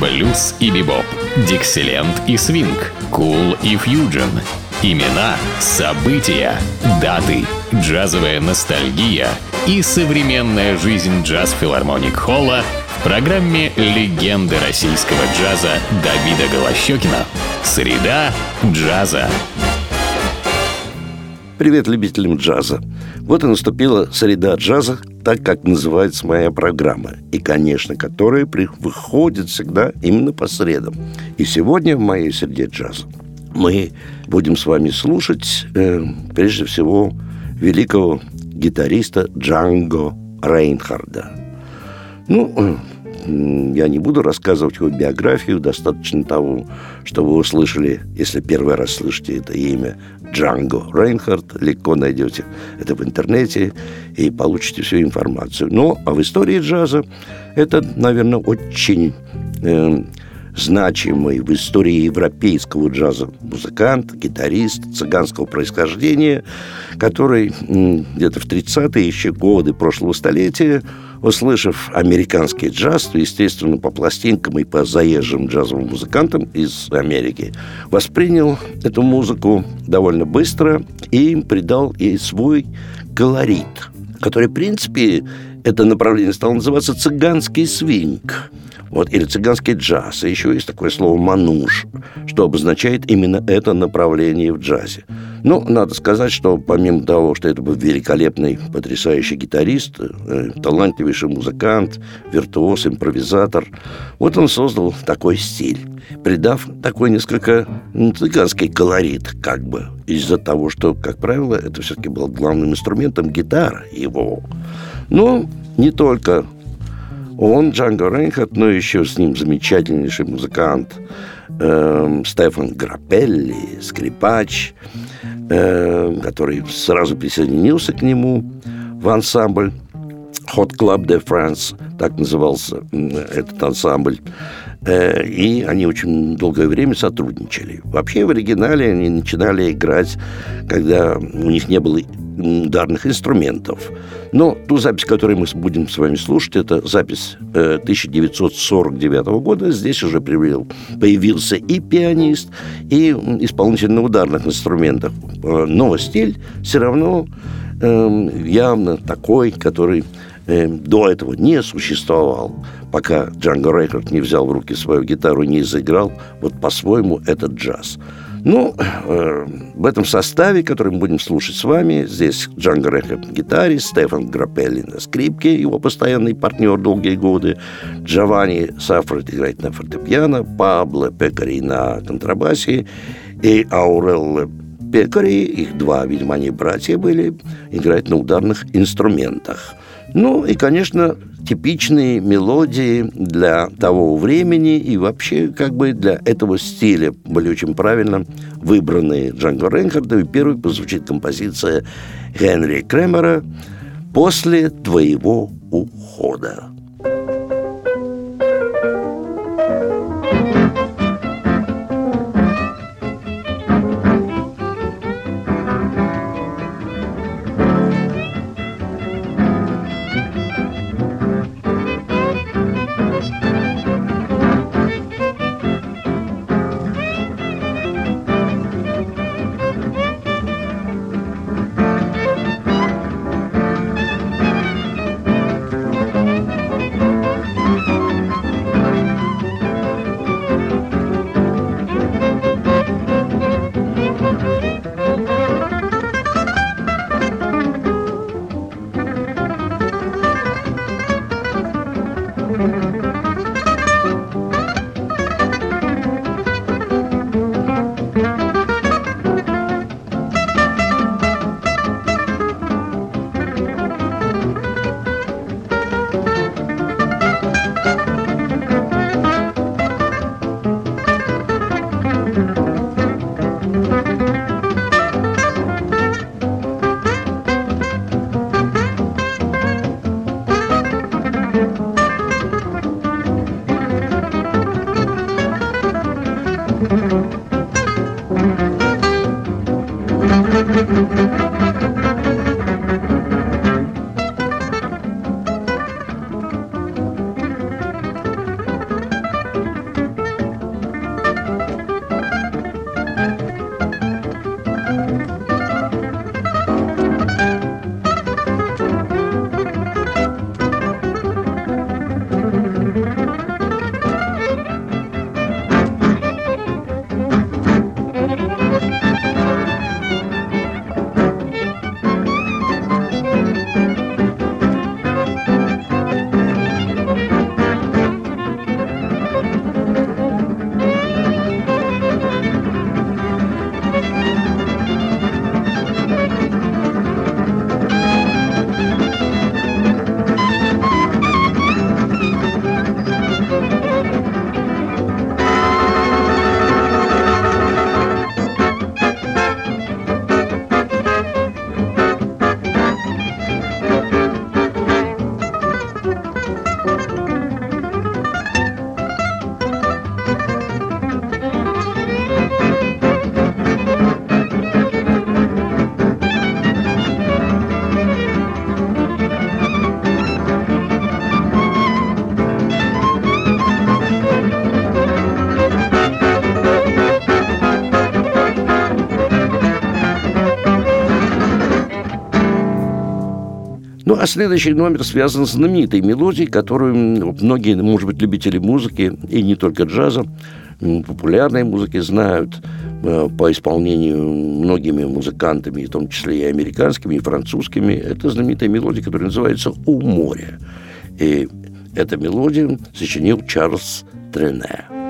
блюз и бибоп, дикселент и свинг, кул и фьюджен. Имена, события, даты, джазовая ностальгия и современная жизнь джаз-филармоник Холла в программе «Легенды российского джаза» Давида Голощекина. Среда джаза. Привет любителям джаза. Вот и наступила среда джаза, так как называется моя программа. И, конечно, которая выходит всегда именно по средам. И сегодня в моей среде джаза мы будем с вами слушать, э, прежде всего, великого гитариста Джанго Рейнхарда. Ну, я не буду рассказывать его биографию, достаточно того, что вы услышали, если первый раз слышите это имя, Джанго Рейнхард, легко найдете это в интернете и получите всю информацию. Но а в истории джаза это, наверное, очень э, значимый в истории европейского джаза. Музыкант, гитарист цыганского происхождения, который где-то в 30-е еще годы прошлого столетия услышав американский джаз, то, естественно, по пластинкам и по заезжим джазовым музыкантам из Америки, воспринял эту музыку довольно быстро и придал ей свой колорит, который, в принципе, это направление стало называться цыганский свинг. Вот, или цыганский джаз. И еще есть такое слово «мануш», что обозначает именно это направление в джазе. Ну, надо сказать, что помимо того, что это был великолепный, потрясающий гитарист, э, талантливейший музыкант, виртуоз, импровизатор, вот он создал такой стиль, придав такой несколько цыганский колорит, как бы, из-за того, что, как правило, это все-таки был главным инструментом гитара его. Но не только он, Джанго Рейнхард, но еще с ним замечательнейший музыкант э, Стефан Грапелли, скрипач, э, который сразу присоединился к нему в ансамбль Hot Club de France, так назывался этот ансамбль. Э, и они очень долгое время сотрудничали. Вообще в оригинале они начинали играть, когда у них не было ударных инструментов. Но ту запись, которую мы будем с вами слушать, это запись 1949 э, года. Здесь уже появился и пианист, и исполнитель на ударных инструментах. Э, но стиль все равно эм, явно такой, который эм, до этого не существовал, пока Джанго Рейкард не взял в руки свою гитару, не заиграл вот по-своему этот джаз. Ну, э, в этом составе, который мы будем слушать с вами, здесь Джанго Рехе на гитаре, Стефан Грапелли на скрипке, его постоянный партнер долгие годы, Джованни Сафред играет на фортепиано, Пабло Пекари на контрабасе и Аурелло Пекари, их два, видимо, они братья были, играют на ударных инструментах. Ну и, конечно, типичные мелодии для того времени и вообще как бы для этого стиля были очень правильно выбраны Джанго Рейнхардом. И первой позвучит композиция Генри Кремера «После твоего ухода». Следующий номер связан с знаменитой мелодией, которую многие, может быть, любители музыки, и не только джаза, популярной музыки знают э, по исполнению многими музыкантами, в том числе и американскими, и французскими. Это знаменитая мелодия, которая называется «У моря». И эту мелодию сочинил Чарльз Трене.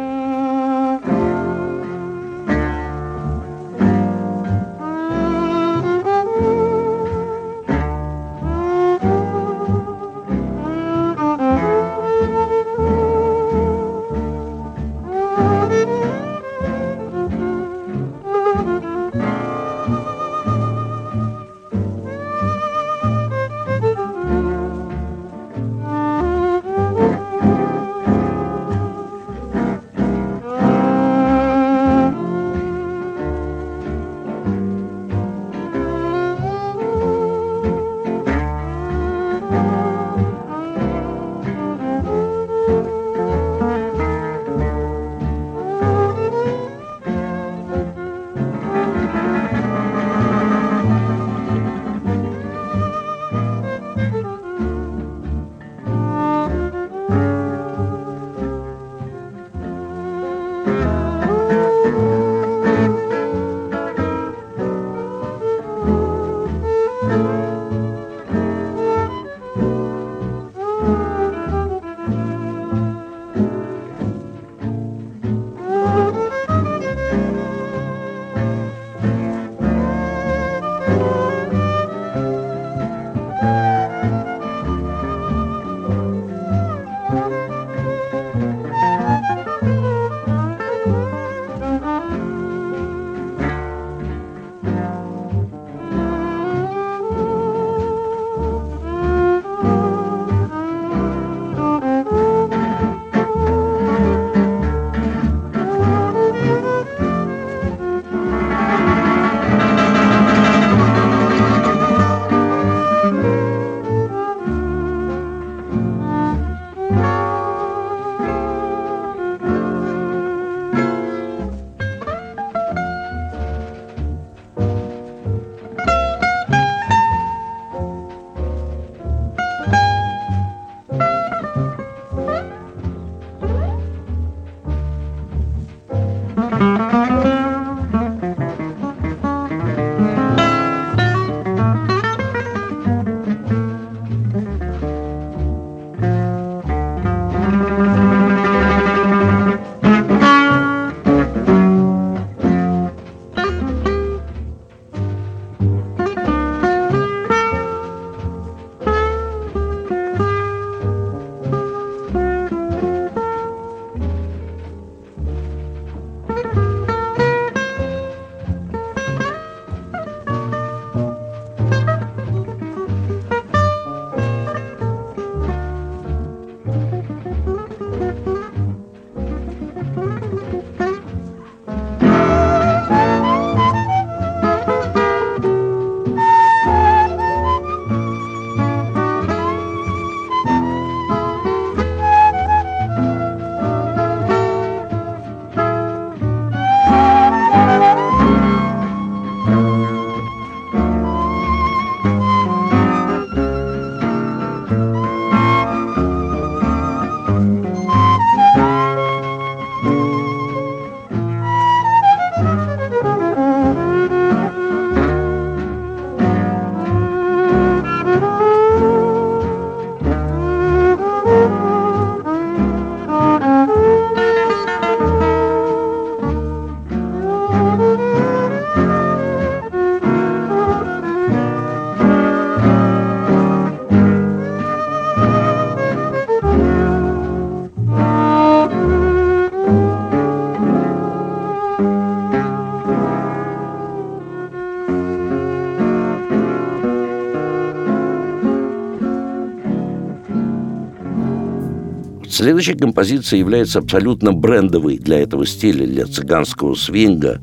Следующая композиция является абсолютно брендовой для этого стиля, для цыганского свинга,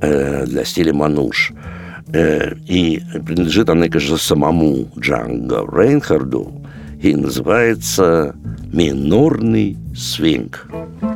э, для стиля мануш. Э, и принадлежит она, конечно, самому Джанго Рейнхарду и называется «Минорный свинг». Ну,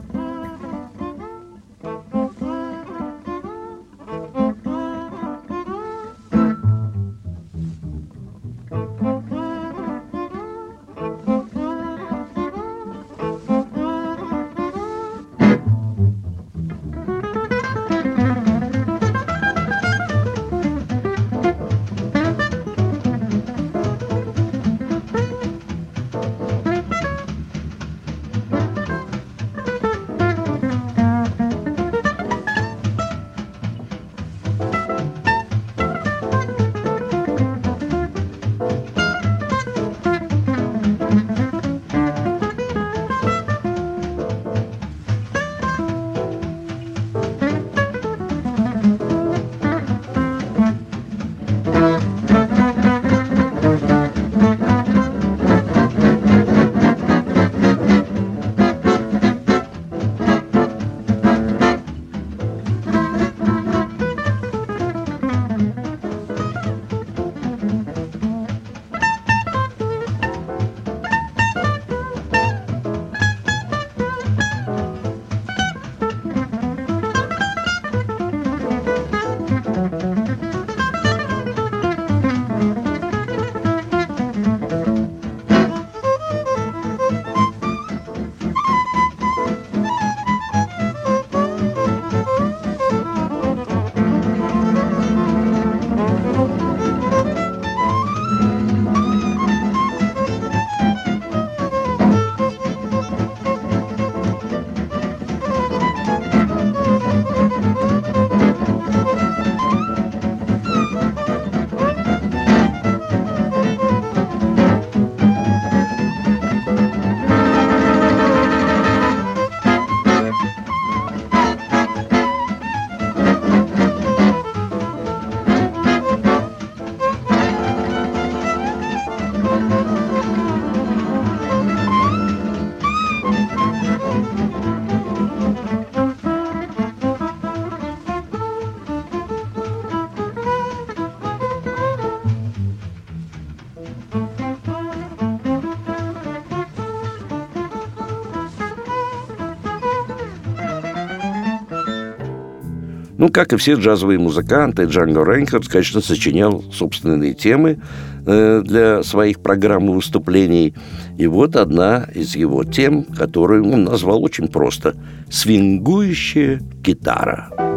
как и все джазовые музыканты, Джанго Рейнхард, конечно, сочинял собственные темы э, для своих программ и выступлений. И вот одна из его тем, которую он назвал очень просто «Свингующая гитара».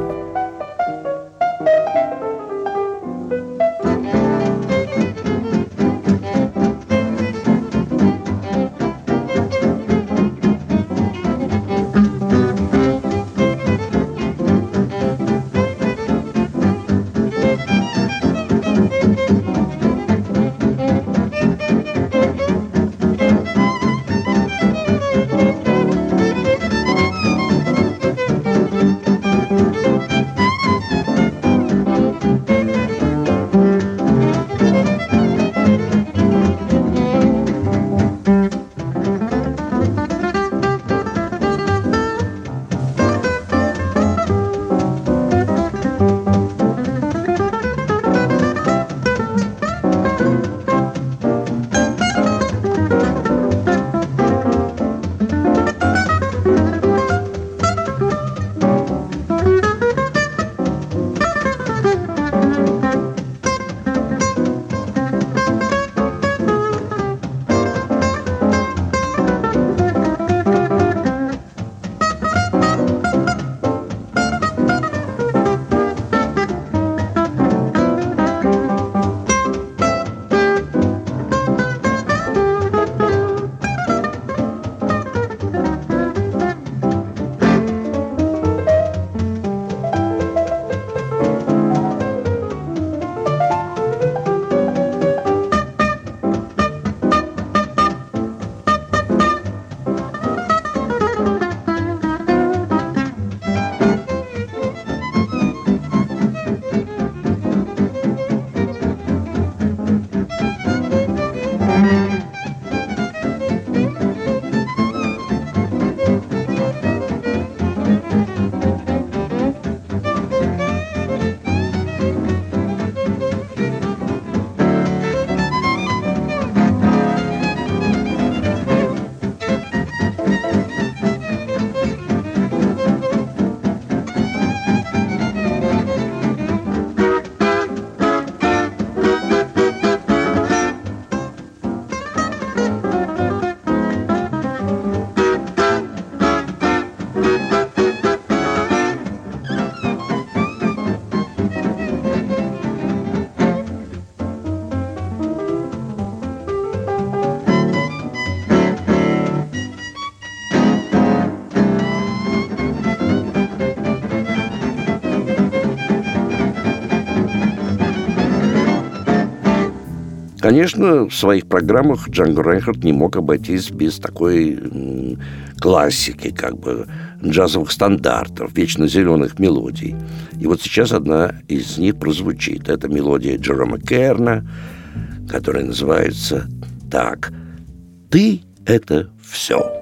Конечно, в своих программах Джанго Рейнхард не мог обойтись без такой классики, как бы джазовых стандартов, вечно зеленых мелодий. И вот сейчас одна из них прозвучит. Это мелодия Джерома Керна, которая называется так «Ты – это все».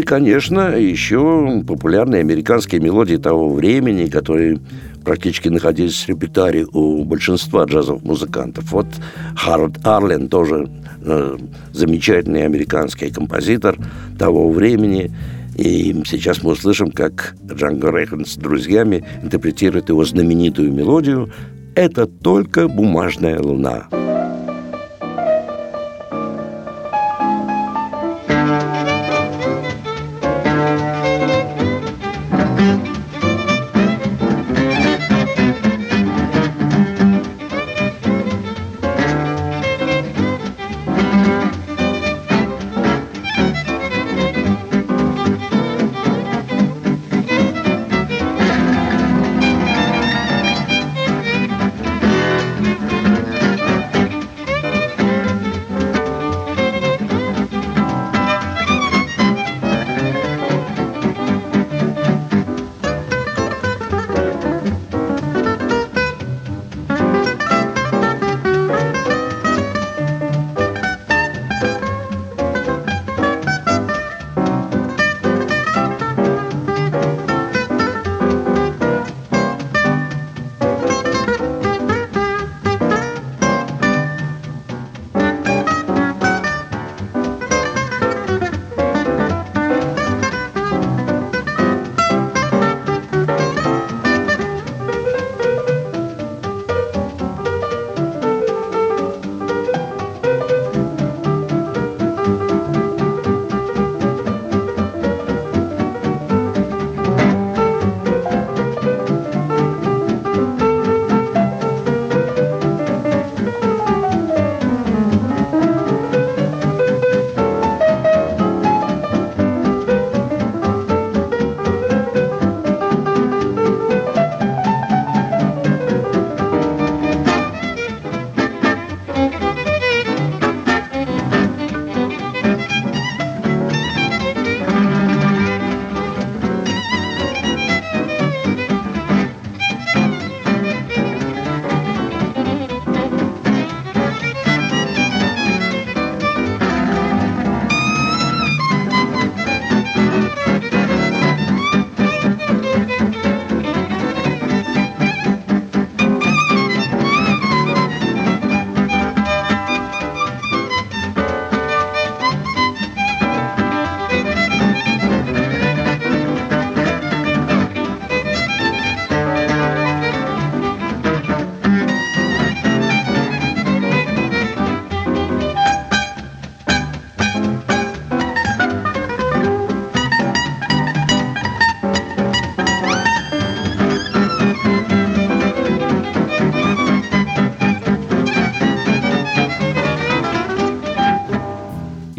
И, конечно, еще популярные американские мелодии того времени, которые практически находились в репертуаре у большинства джазовых музыкантов. Вот Харальд Арлен тоже э, замечательный американский композитор того времени. И сейчас мы услышим, как Джанго Рейхан с друзьями интерпретирует его знаменитую мелодию «Это только бумажная луна».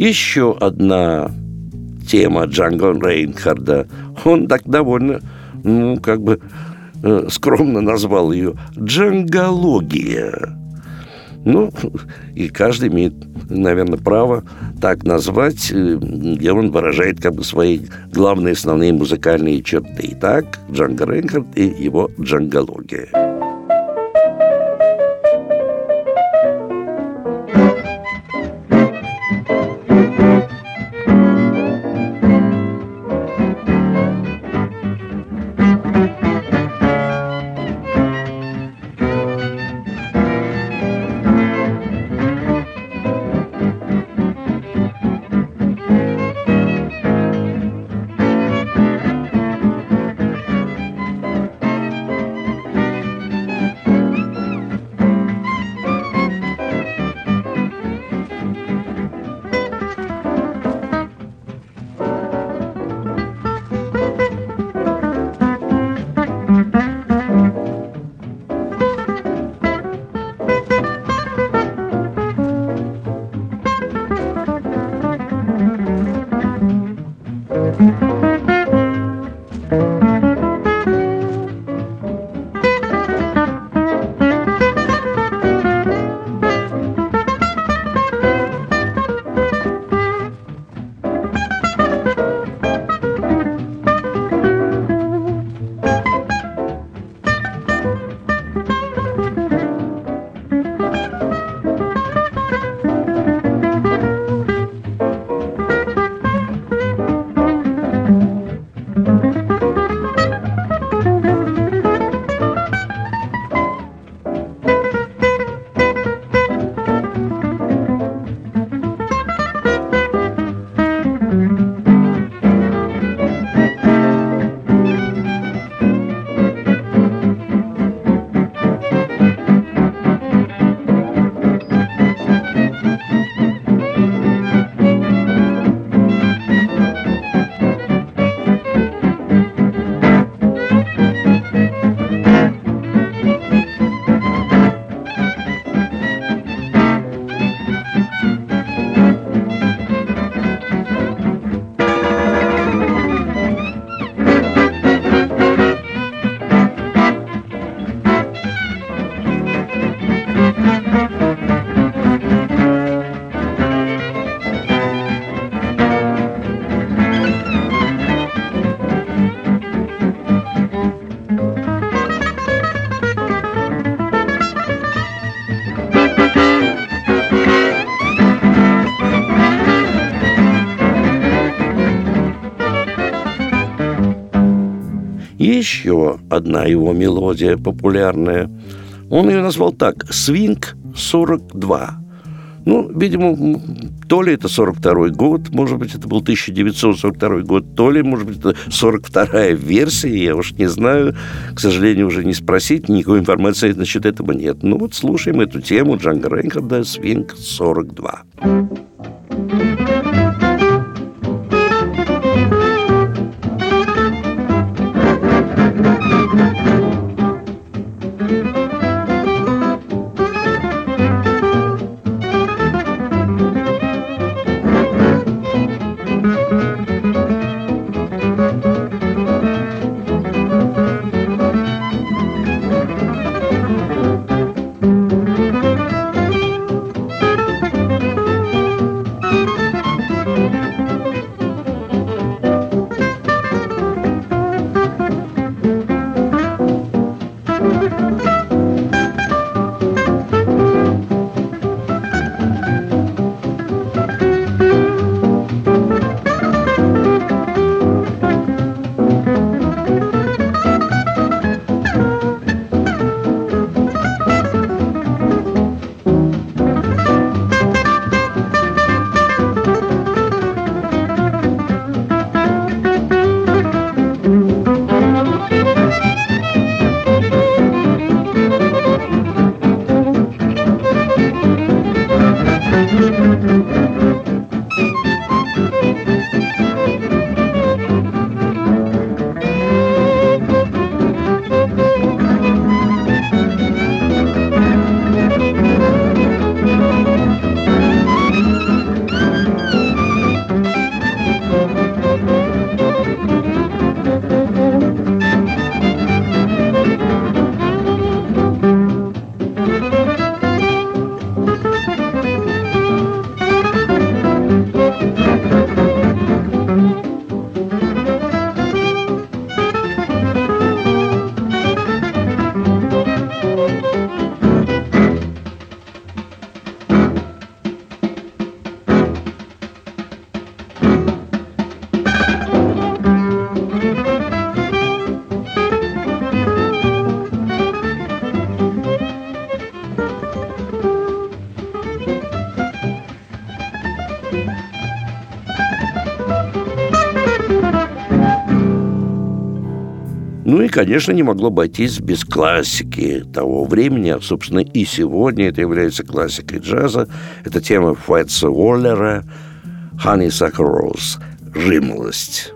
Еще одна тема Джанго Рейнхарда. Он так довольно, ну, как бы э, скромно назвал ее «джангология». Ну, и каждый имеет, наверное, право так назвать, э, где он выражает как бы свои главные основные музыкальные черты. Итак, Джанго Рейнхард и его джангология. Одна его мелодия популярная. Он ее назвал так «Свинг 42». Ну, видимо, то ли это 42 год, может быть, это был 1942 год, то ли, может быть, это 42-я версия, я уж не знаю. К сожалению, уже не спросить, никакой информации насчет этого нет. Ну вот слушаем эту тему Джанга Рейнхарда «Свинг 42». Ну и, конечно, не могло обойтись без классики того времени, а, собственно, и сегодня это является классикой джаза. Это тема Фэтса Уоллера «Honeysuckle Rose» – «Жимолость».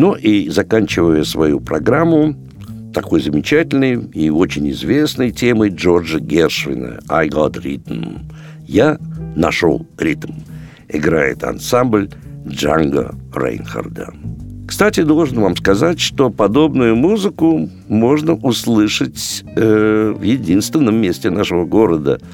Ну и заканчивая свою программу, такой замечательной и очень известной темой Джорджа Гершвина «I got rhythm». «Я нашел ритм». Играет ансамбль Джанго Рейнхарда. Кстати, должен вам сказать, что подобную музыку можно услышать э, в единственном месте нашего города –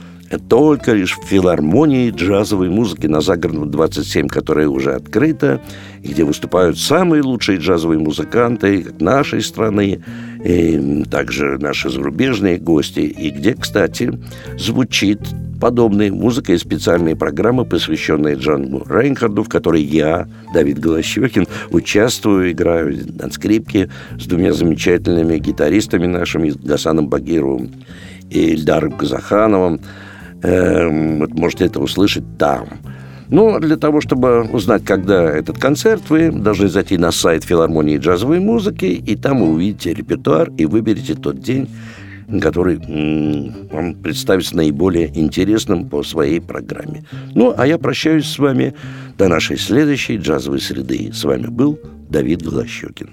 только лишь в филармонии джазовой музыки на Загородном 27, которая уже открыта, где выступают самые лучшие джазовые музыканты нашей страны, и также наши зарубежные гости, и где, кстати, звучит подобная музыка и специальные программы, посвященные Джану Рейнхарду, в которой я, Давид Голощекин, участвую, играю на скрипке с двумя замечательными гитаристами нашими, Гасаном Багировым и Ильдаром Казахановым. Эм, вот можете это услышать там. Но для того, чтобы узнать, когда этот концерт, вы должны зайти на сайт филармонии джазовой музыки, и там вы увидите репертуар и выберете тот день, который вам представится наиболее интересным по своей программе. Ну, а я прощаюсь с вами до нашей следующей джазовой среды. С вами был Давид Голощекин.